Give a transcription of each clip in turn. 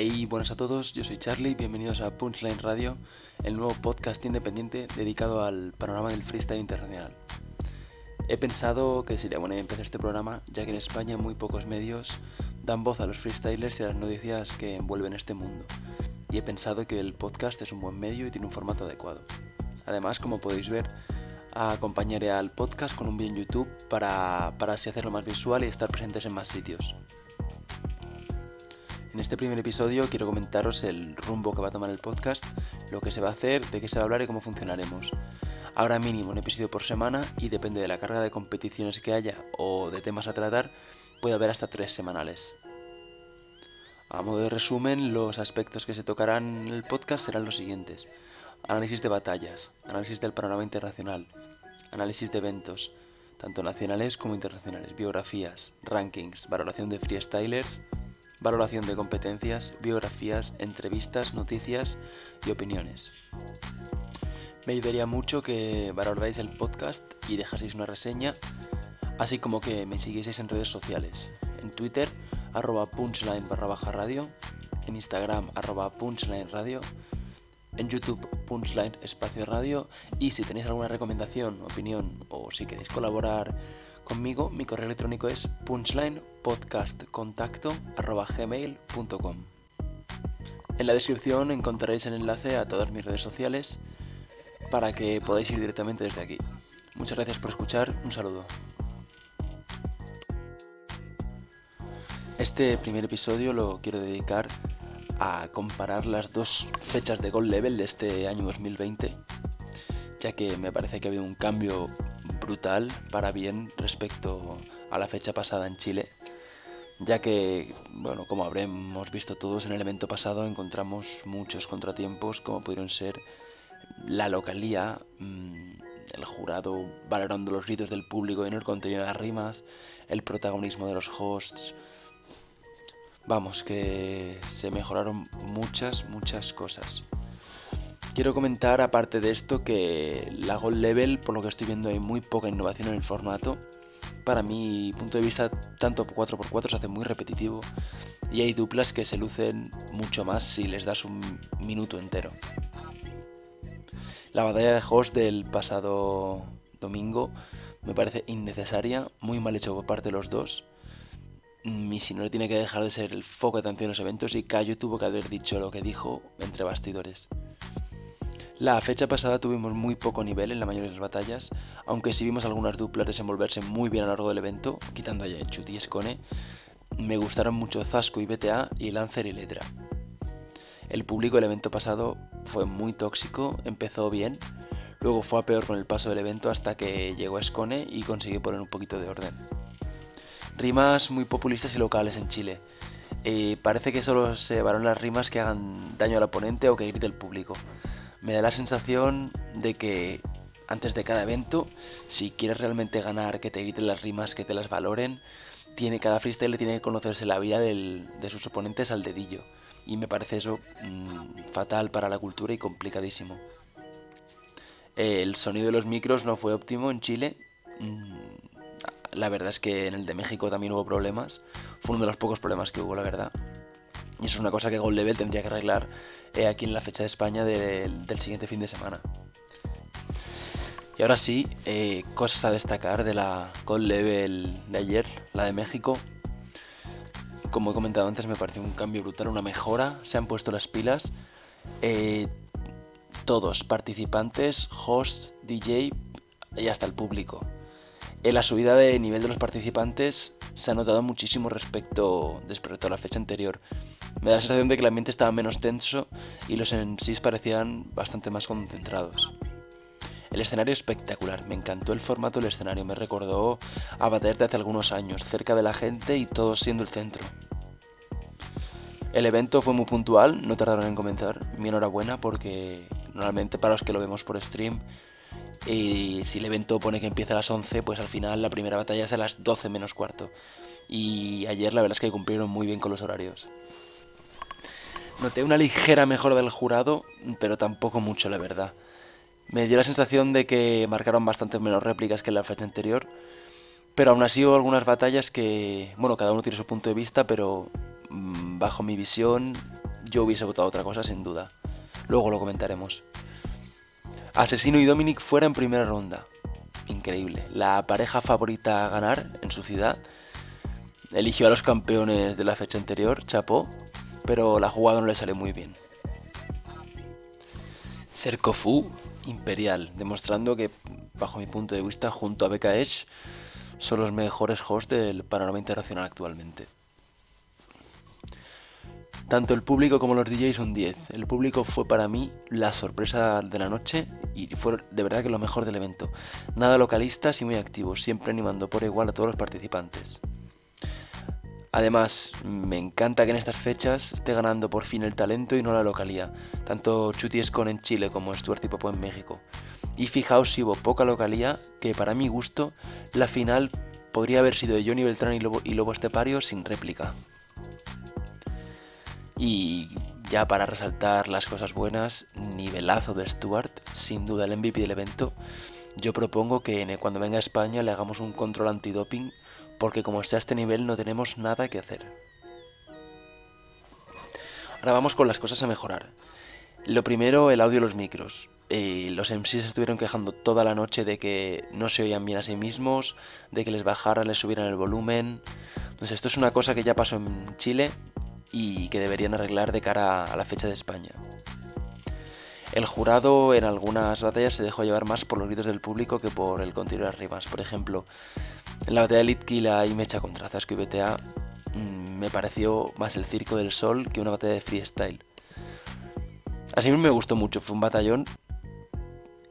Hey, buenas a todos, yo soy Charlie, bienvenidos a Punchline Radio, el nuevo podcast independiente dedicado al panorama del freestyle internacional. He pensado que sería buena empezar este programa, ya que en España muy pocos medios dan voz a los freestylers y a las noticias que envuelven este mundo. Y he pensado que el podcast es un buen medio y tiene un formato adecuado. Además, como podéis ver, acompañaré al podcast con un vídeo en YouTube para, para así hacerlo más visual y estar presentes en más sitios. En este primer episodio quiero comentaros el rumbo que va a tomar el podcast, lo que se va a hacer, de qué se va a hablar y cómo funcionaremos. Ahora mínimo un episodio por semana y depende de la carga de competiciones que haya o de temas a tratar, puede haber hasta tres semanales. A modo de resumen, los aspectos que se tocarán en el podcast serán los siguientes. Análisis de batallas, análisis del panorama internacional, análisis de eventos, tanto nacionales como internacionales, biografías, rankings, valoración de freestylers, valoración de competencias, biografías, entrevistas, noticias y opiniones. Me ayudaría mucho que valoráis el podcast y dejaseis una reseña, así como que me siguieseis en redes sociales, en Twitter, arroba punchline barra baja radio, en Instagram, arroba punchline radio, en YouTube, punchline espacio radio, y si tenéis alguna recomendación, opinión o si queréis colaborar conmigo, mi correo electrónico es punchlinepodcastcontacto.gmail.com En la descripción encontraréis el enlace a todas mis redes sociales para que podáis ir directamente desde aquí. Muchas gracias por escuchar, un saludo. Este primer episodio lo quiero dedicar a comparar las dos fechas de Gold Level de este año 2020, ya que me parece que ha habido un cambio brutal para bien respecto a la fecha pasada en Chile, ya que, bueno, como habremos visto todos en el evento pasado, encontramos muchos contratiempos como pudieron ser la localía, mm, el jurado valorando los gritos del público y no el contenido de las rimas, el protagonismo de los hosts. Vamos, que se mejoraron muchas, muchas cosas. Quiero comentar, aparte de esto, que la Gold Level, por lo que estoy viendo, hay muy poca innovación en el formato. Para mi punto de vista, tanto 4x4 se hace muy repetitivo y hay duplas que se lucen mucho más si les das un minuto entero. La batalla de host del pasado domingo me parece innecesaria, muy mal hecho por parte de los dos. Y si no tiene que dejar de ser el foco de atención en los eventos y Cayo tuvo que haber dicho lo que dijo entre bastidores. La fecha pasada tuvimos muy poco nivel en la mayoría de las batallas, aunque sí vimos algunas duplas desenvolverse muy bien a lo largo del evento, quitando a Chut y Scone. Me gustaron mucho Zasco y BTA y Lancer y Ledra. El público del evento pasado fue muy tóxico, empezó bien, luego fue a peor con el paso del evento hasta que llegó Scone y consiguió poner un poquito de orden. Rimas muy populistas y locales en Chile. Eh, parece que solo se valoran las rimas que hagan daño al oponente o que grite el público me da la sensación de que antes de cada evento, si quieres realmente ganar, que te griten las rimas, que te las valoren, tiene, cada freestyle tiene que conocerse la vida de sus oponentes al dedillo. Y me parece eso mm, fatal para la cultura y complicadísimo. El sonido de los micros no fue óptimo en Chile. Mm, la verdad es que en el de México también hubo problemas. Fue uno de los pocos problemas que hubo, la verdad. Y eso es una cosa que Gold Level tendría que arreglar aquí en la fecha de España del siguiente fin de semana. Y ahora sí, eh, cosas a destacar de la Gold Level de ayer, la de México. Como he comentado antes, me pareció un cambio brutal, una mejora. Se han puesto las pilas. Eh, todos, participantes, host, DJ y hasta el público. En la subida de nivel de los participantes se ha notado muchísimo respecto, respecto a la fecha anterior. Me da la sensación de que el ambiente estaba menos tenso y los MCs parecían bastante más concentrados. El escenario espectacular, me encantó el formato del escenario, me recordó a Bater de hace algunos años, cerca de la gente y todo siendo el centro. El evento fue muy puntual, no tardaron en comenzar, mi enhorabuena porque normalmente para los que lo vemos por stream y si el evento pone que empieza a las 11, pues al final la primera batalla es a las 12 menos cuarto. Y ayer la verdad es que cumplieron muy bien con los horarios. Noté una ligera mejora del jurado, pero tampoco mucho, la verdad. Me dio la sensación de que marcaron bastante menos réplicas que en la fecha anterior, pero aún así hubo algunas batallas que, bueno, cada uno tiene su punto de vista, pero mm, bajo mi visión yo hubiese votado otra cosa sin duda. Luego lo comentaremos. Asesino y Dominic fuera en primera ronda. Increíble. La pareja favorita a ganar en su ciudad. Eligió a los campeones de la fecha anterior, chapó, pero la jugada no le sale muy bien. Serkofu Imperial, demostrando que, bajo mi punto de vista, junto a BKS, son los mejores hosts del panorama internacional actualmente. Tanto el público como los DJs son 10. El público fue para mí la sorpresa de la noche y fue de verdad que lo mejor del evento. Nada localistas y muy activos, siempre animando por igual a todos los participantes. Además, me encanta que en estas fechas esté ganando por fin el talento y no la localía, tanto Chuti Escon en Chile como Stuart y Popo en México. Y fijaos si hubo poca localía, que para mi gusto, la final podría haber sido de Johnny Beltrán y Lobo, y Lobo Estepario sin réplica. Y ya para resaltar las cosas buenas, nivelazo de Stuart, sin duda el MVP del evento. Yo propongo que cuando venga a España le hagamos un control antidoping, porque como está este nivel no tenemos nada que hacer. Ahora vamos con las cosas a mejorar. Lo primero, el audio de los micros. Eh, los MCs estuvieron quejando toda la noche de que no se oían bien a sí mismos, de que les bajaran, les subieran el volumen. Entonces esto es una cosa que ya pasó en Chile y que deberían arreglar de cara a la fecha de España. El jurado en algunas batallas se dejó llevar más por los gritos del público que por el contenido de rimas. Por ejemplo, en la batalla de Litkila y Mecha contra Zasco y BTA mm, me pareció más el Circo del Sol que una batalla de freestyle. Así me gustó mucho, fue un batallón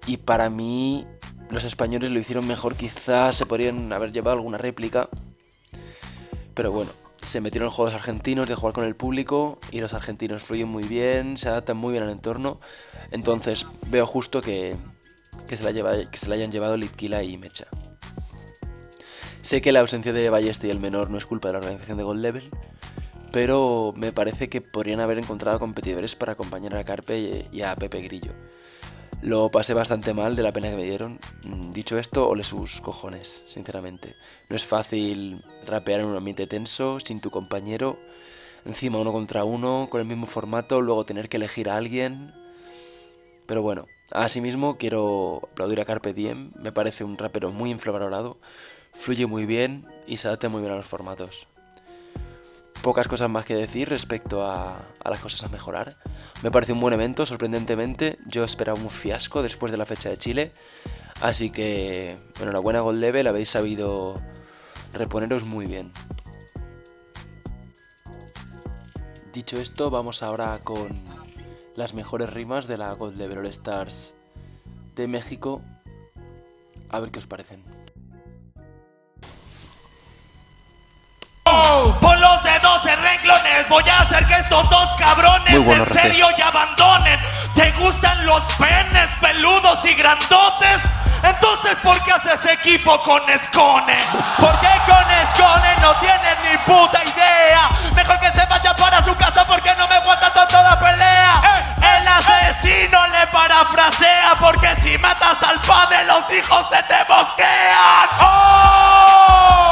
y para mí los españoles lo hicieron mejor, quizás se podrían haber llevado alguna réplica, pero bueno, se metieron en juegos argentinos de jugar con el público y los argentinos fluyen muy bien, se adaptan muy bien al entorno. Entonces veo justo que, se, la que se la hayan llevado Litkila y Mecha. Sé que la ausencia de Balleste y el menor no es culpa de la organización de Gold Level, pero me parece que podrían haber encontrado competidores para acompañar a Carpe y a Pepe Grillo. Lo pasé bastante mal de la pena que me dieron. Mm, dicho esto, ole sus cojones, sinceramente. No es fácil rapear en un ambiente tenso, sin tu compañero, encima uno contra uno, con el mismo formato, luego tener que elegir a alguien. Pero bueno, asimismo quiero aplaudir a Carpe Diem, me parece un rapero muy infravalorado, fluye muy bien y se adapta muy bien a los formatos pocas cosas más que decir respecto a, las cosas a mejorar. Me parece un buen evento, sorprendentemente. Yo esperaba un fiasco después de la fecha de Chile. Así que, bueno, la buena Gold Level habéis sabido reponeros muy bien. Dicho esto, vamos ahora con las mejores rimas de la Gold Level All Stars de México. A ver qué os parecen. Pon los dedos en renglones. Voy a hacer que estos dos cabrones en serio y abandonen. ¿Te gustan los penes peludos y grandotes? Entonces, ¿por qué haces equipo con Escone? Porque con Escone no tienes ni puta idea. Mejor que se vaya para su casa porque no me aguanta toda la pelea. Eh, el asesino le parafrasea porque si matas al padre los hijos se te bosquean. ¡Oh!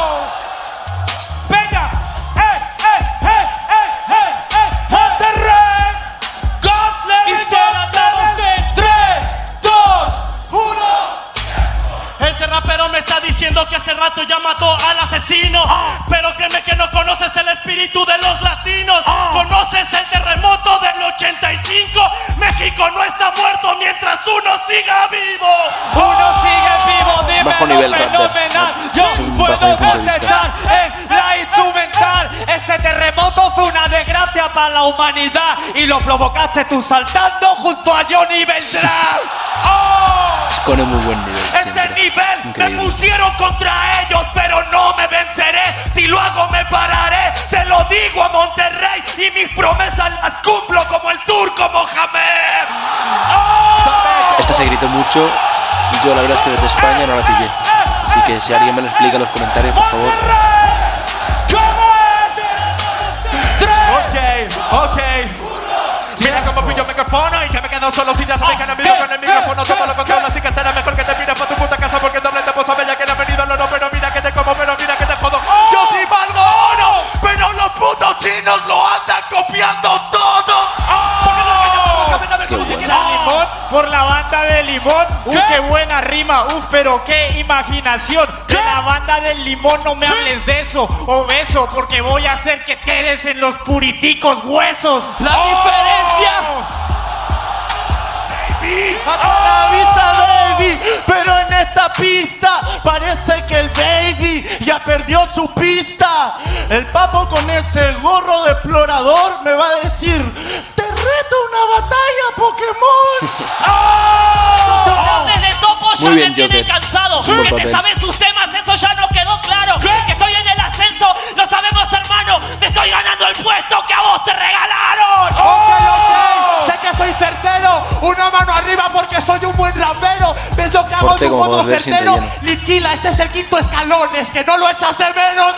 Diciendo que hace rato ya mató al asesino. Pero créeme que no conoces el espíritu de los latinos. Conoces el terremoto del 85. México no está muerto mientras uno siga vivo. Uno sigue vivo, dime bajo nivel fenomenal. Yo puedo contestar en la instrumental. Ese terremoto fue una desgracia para la humanidad y lo provocaste tú saltando junto a Johnny Beltrán. Con muy buen nivel. Me pusieron contra ellos, pero no me venceré. Si lo hago, me pararé. Se lo digo a Monterrey y mis promesas las cumplo como el turco Mohamed. ¡Oh! Esta se gritó mucho. Y yo, la verdad es que desde España no la pillé. Así que si alguien me lo explica en los comentarios, por favor. Ok, ok. Mira cómo pillo el micrófono y que me quedo solo si ya sabes que con el micrófono. Todo lo control, así que será mejor copiando todo. Limón por la banda de Limón. ¿Qué? Uy, qué buena rima. Uf, pero qué imaginación. ¿Qué? De la banda del Limón no me hables de eso, o beso, porque voy a hacer que quedes en los puriticos huesos. La ¡Oh! diferencia. Baby. A toda la ¡Oh! vista, baby. Pero en esta pista parece que el baby ya perdió su pista. El papo con ese gorro Joker. cansado. Sí. Que te sabes sus temas, eso ya nos quedó claro. Que estoy en el ascenso, lo sabemos, hermano. Me estoy ganando el puesto que a vos te regalaron. Ok, ok. Sé que soy certero. Una mano arriba porque soy un buen rapero. ¿Ves lo que hago Fuerte de un modo certero? Liquila, este es el quinto escalón. Es que no lo echas de menos.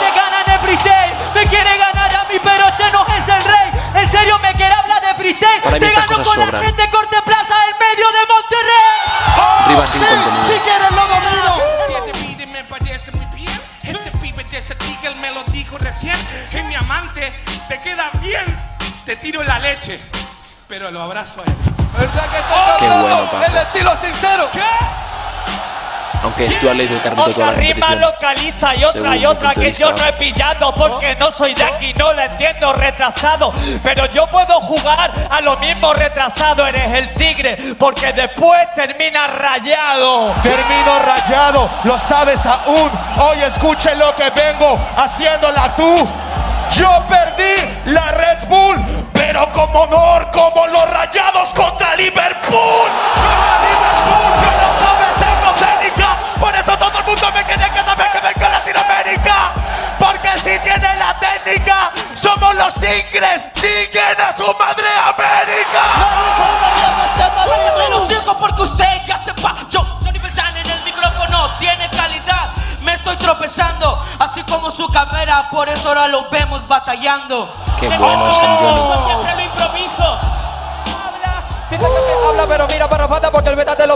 Te ganan el freestyle, me quiere ganar a mí, pero Che no es el rey. En serio me quiere hablar de freestyle. Para mí Te estas gano cosas sobran. Leche, pero lo abrazo a él. Qué bueno, Paco. El estilo sincero. Aunque Stuart le hizo el carrito toda Otra la rima localiza y otra y otra que yo no he pillado porque no soy de aquí, no la entiendo retrasado. Pero yo puedo jugar a lo mismo retrasado, eres el tigre, porque después termina rayado. Termino rayado, lo sabes aún. Hoy escuche lo que vengo haciéndola tú. Yo perdí la Red Bull, pero como honor, como los rayados contra Liverpool. Contra Liverpool, que no sabes, tengo técnica. Por eso todo el mundo me quiere cada vez que venga Latinoamérica. Porque si tiene la técnica, somos los tigres. Siguen a su madre Por eso ahora lo vemos batallando. Qué bueno es Johnny. Yo siempre lo improviso. Que me habla, pero mira para falta porque el meta te lo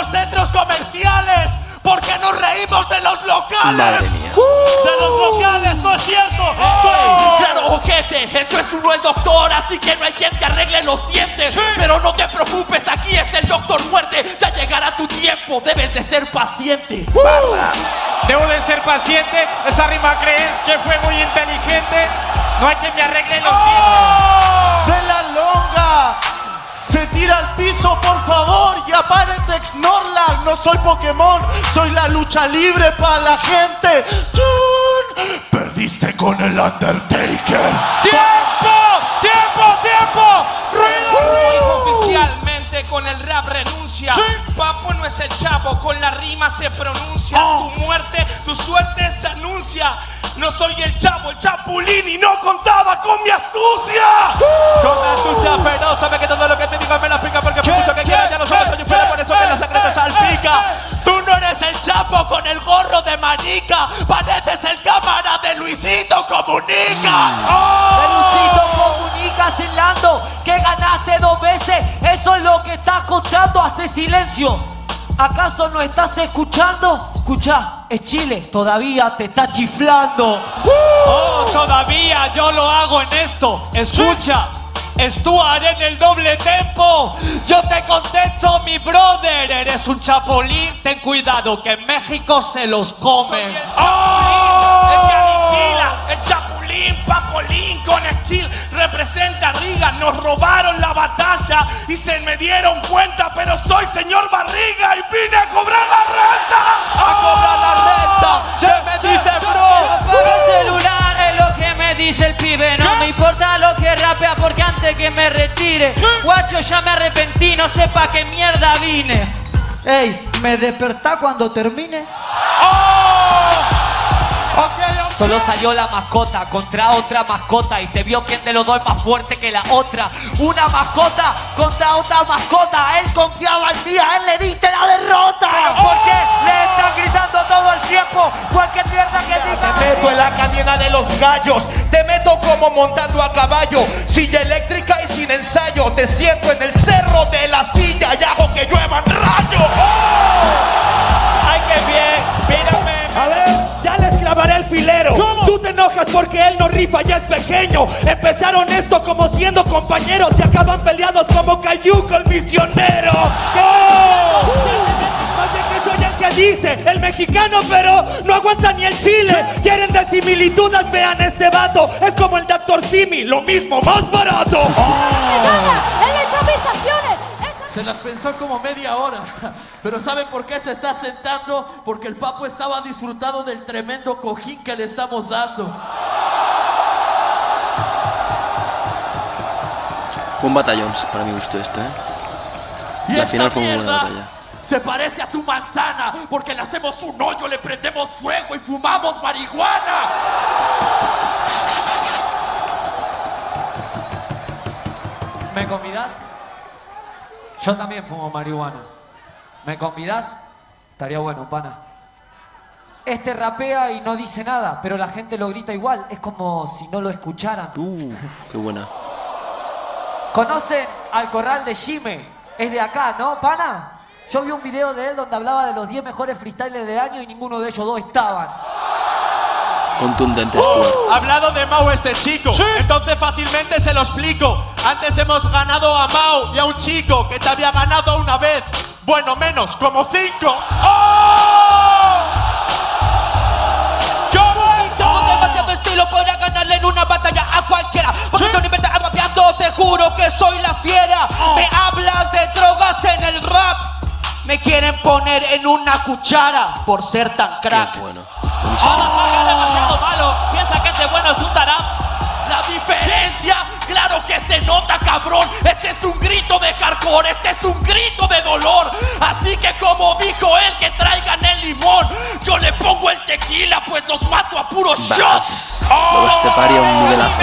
somos centros comerciales. porque nos reímos de los locales? Mía. De los locales, no es cierto. Claro, ojete, esto es uno el doctor, así que no hay quien te arregle los dientes. Pero no te preocupes, aquí está el doctor muerte. Ya llegará tu tiempo, debes de ser paciente. Debo de ser paciente. Esa rima crees que fue muy inteligente. No hay quien me arregle los dientes. De la longa. Se tira al piso, por favor, y apárate Snorlax. No soy Pokémon, soy la lucha libre para la gente. ¡Chun! Perdiste con el Undertaker. ¡Tiempo! ¡Tiempo! ¡Tiempo! ¡Ruido! Oficialmente con el rap renuncia. Papo no es el chavo, con la rima se pronuncia. Tu muerte, tu suerte se anuncia. No soy el chavo, el chapulín y no contaba con mi astucia. Con astucia, pero sabe que todo lo que te digo me lo explica porque por mucho que quieras ya no somos soy un pelo, por eso que la sangre te salpica. Tú no eres el chapo con el gorro de manica, pareces el cámara de Luisito Comunica. Pelucito comunica Lando que ganaste dos veces. Eso es lo que estás contando. Hace silencio. ¿Acaso no estás escuchando? Escucha, es Chile, todavía te está chiflando. Oh, todavía yo lo hago en esto. Escucha. Stuart en el doble tempo. Yo te contesto, mi brother. Eres un chapulín. Ten cuidado que en México se los comen. El chapulín, el que aniquila, el chapulín, papolín con skill representa a Riga. Nos robaron la batalla y se me dieron cuenta, pero soy señor Barriga y vine a cobrar la renta. A cobrar la renta. ¿Qué me dice, bro? El celular, es lo que me dice el pibe. No me importa lo que rapea porque antes que me retire, guacho, ya me arrepentí, no sé pa' qué mierda vine. Ey, ¿me despertá cuando termine? Solo salió la mascota contra otra mascota y se vio quién de los dos es más fuerte que la otra. Una mascota contra otra mascota. Él confiaba en mí, a él le diste la derrota. ¿Por qué le están gritando todo el tiempo? Cualquier mierda que diga. Te meto en la cadena de los gallos, te meto como montando a caballo, silla eléctrica y sin ensayo, te siento en el cerro de la silla y hago que lluevan rayos. ¡Ay, Tú te enojas porque él no rifa, ya es pequeño. Empezaron esto como siendo compañeros y acaban peleados como Cayuco el misionero. Oye, que soy el que dice, el mexicano, pero no aguanta ni el chile. Quieren de similitudes, vean este vato. Es como el Dr. Simi, lo mismo, más barato. ¡Me Se las pensó como media hora. Pero ¿saben por qué se está sentando? Porque el papo estaba disfrutando del tremendo cojín que le estamos dando. Fue un batallón para mi gusto esto, ¿eh? Y La final fue mierda batalla. Se parece a tu manzana, porque le hacemos un hoyo, le prendemos fuego y fumamos marihuana. ¿Me convidas? Yo también fumo marihuana. ¿Me convidas? Estaría bueno, pana. Este rapea y no dice nada, pero la gente lo grita igual. Es como si no lo escucharan. Uf, qué buena. ¿Conocen al corral de Jime? Es de acá, ¿no, pana? Yo vi un video de él donde hablaba de los 10 mejores freestyles del año y ninguno de ellos dos estaban. Contundente Stuart. Hablado de Mau este chico, entonces fácilmente se lo explico. Antes hemos ganado a Mau y a un chico que te había ganado una vez. Bueno, menos, como cinco. Yo voy tengo demasiado estilo para ganarle en una batalla a cualquiera. Porque estoy inventa rapeando, te juro que soy la fiera. Me hablas de drogas en el rap. Me quieren poner en una cuchara por ser tan crack. Tarap. La diferencia, claro que se nota, cabrón. Este es un grito de hardcore, este es un grito de dolor. Así que como dijo él, que traigan el limón. Yo le pongo el tequila, pues los mato a puro shot. Vas. Luego este paria un nivelazo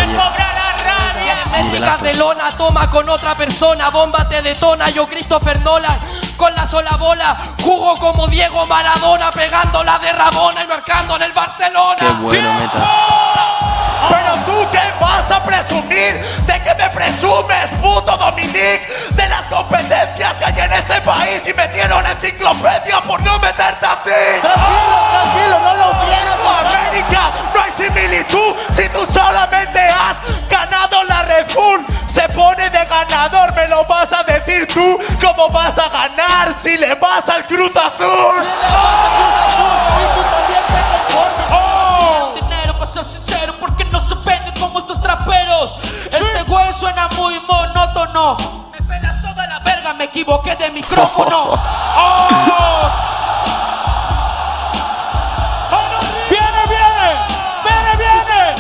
digas de lona, toma con otra persona, bomba te detona, yo Christopher Nolan, con la sola bola, jugo como Diego Maradona, pegándola de Rabona y marcando en el Barcelona. Qué bueno, meta. Presumir? ¿De qué me presumes, puto Dominic? De las competencias que hay en este país y metieron enciclopedia por no meterte a ti. Tranquilo, tranquilo, no lo vieron. América, no hay similitud si tú solamente has ganado la Red Bull. Se pone de ganador, me lo vas a decir tú. ¿Cómo vas a ganar si le vas al Cruz Azul? dinero para ser sincero porque me pelas toda la verga me equivoqué de micrófono ¡Oh! ¡Viene, viene! ¡Viene, viene!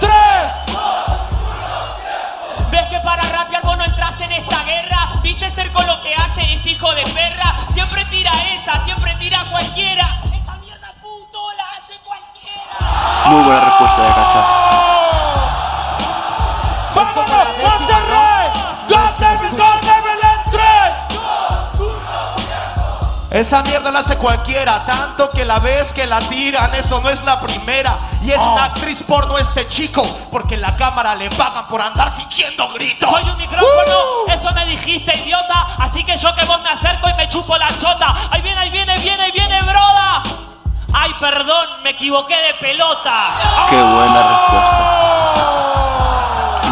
¡Tres! ¿Ves que para rapear vos no entras en esta guerra? ¿Viste ser con lo que hace este hijo de perra? Siempre tira esa, siempre tira cualquiera. Esa mierda puto la hace cualquiera. Muy buena respuesta Esa mierda la hace cualquiera, tanto que la ves que la tiran, eso no es la primera. Y es una actriz porno este chico, porque en la cámara le pagan por andar fingiendo gritos. Soy un micrófono, eso me dijiste, idiota. Así que yo que vos me acerco y me chupo la chota. Ahí viene, ahí viene, viene, viene, broda. Ay, perdón, me equivoqué de pelota. Qué buena respuesta.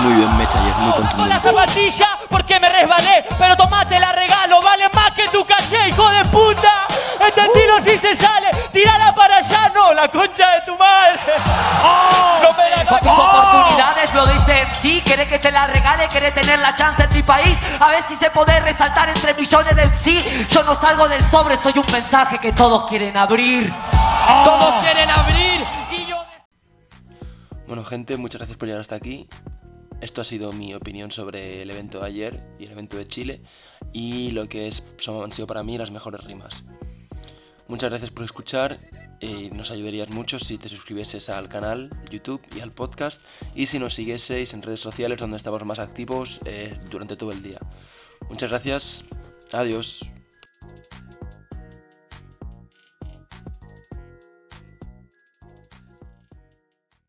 Muy bien, Mecha, ayer, muy Con la contundente. zapatilla porque me resbalé, pero tomate la regalo, vale más que tu caché, hijo de puta. Este tiro si se sale, tirala para allá, no, la concha de tu madre. No me la Con mis oportunidades lo dicen sí, quiere que te la regale, quiere tener la chance en mi país, a ver si se puede resaltar entre millones de sí. Yo no salgo del sobre, soy un mensaje que todos quieren abrir. Todos quieren abrir y yo... Bueno, gente, muchas gracias por llegar hasta aquí. Esto ha sido mi opinión sobre el evento de ayer y el evento de Chile y lo que es, son, han sido para mí las mejores rimas. Muchas gracias por escuchar. eh, nos ayudarías mucho si te suscribieses al canal YouTube y al podcast y si nos siguieseis en redes sociales donde estamos más activos eh, durante todo el día. Muchas gracias. Adiós.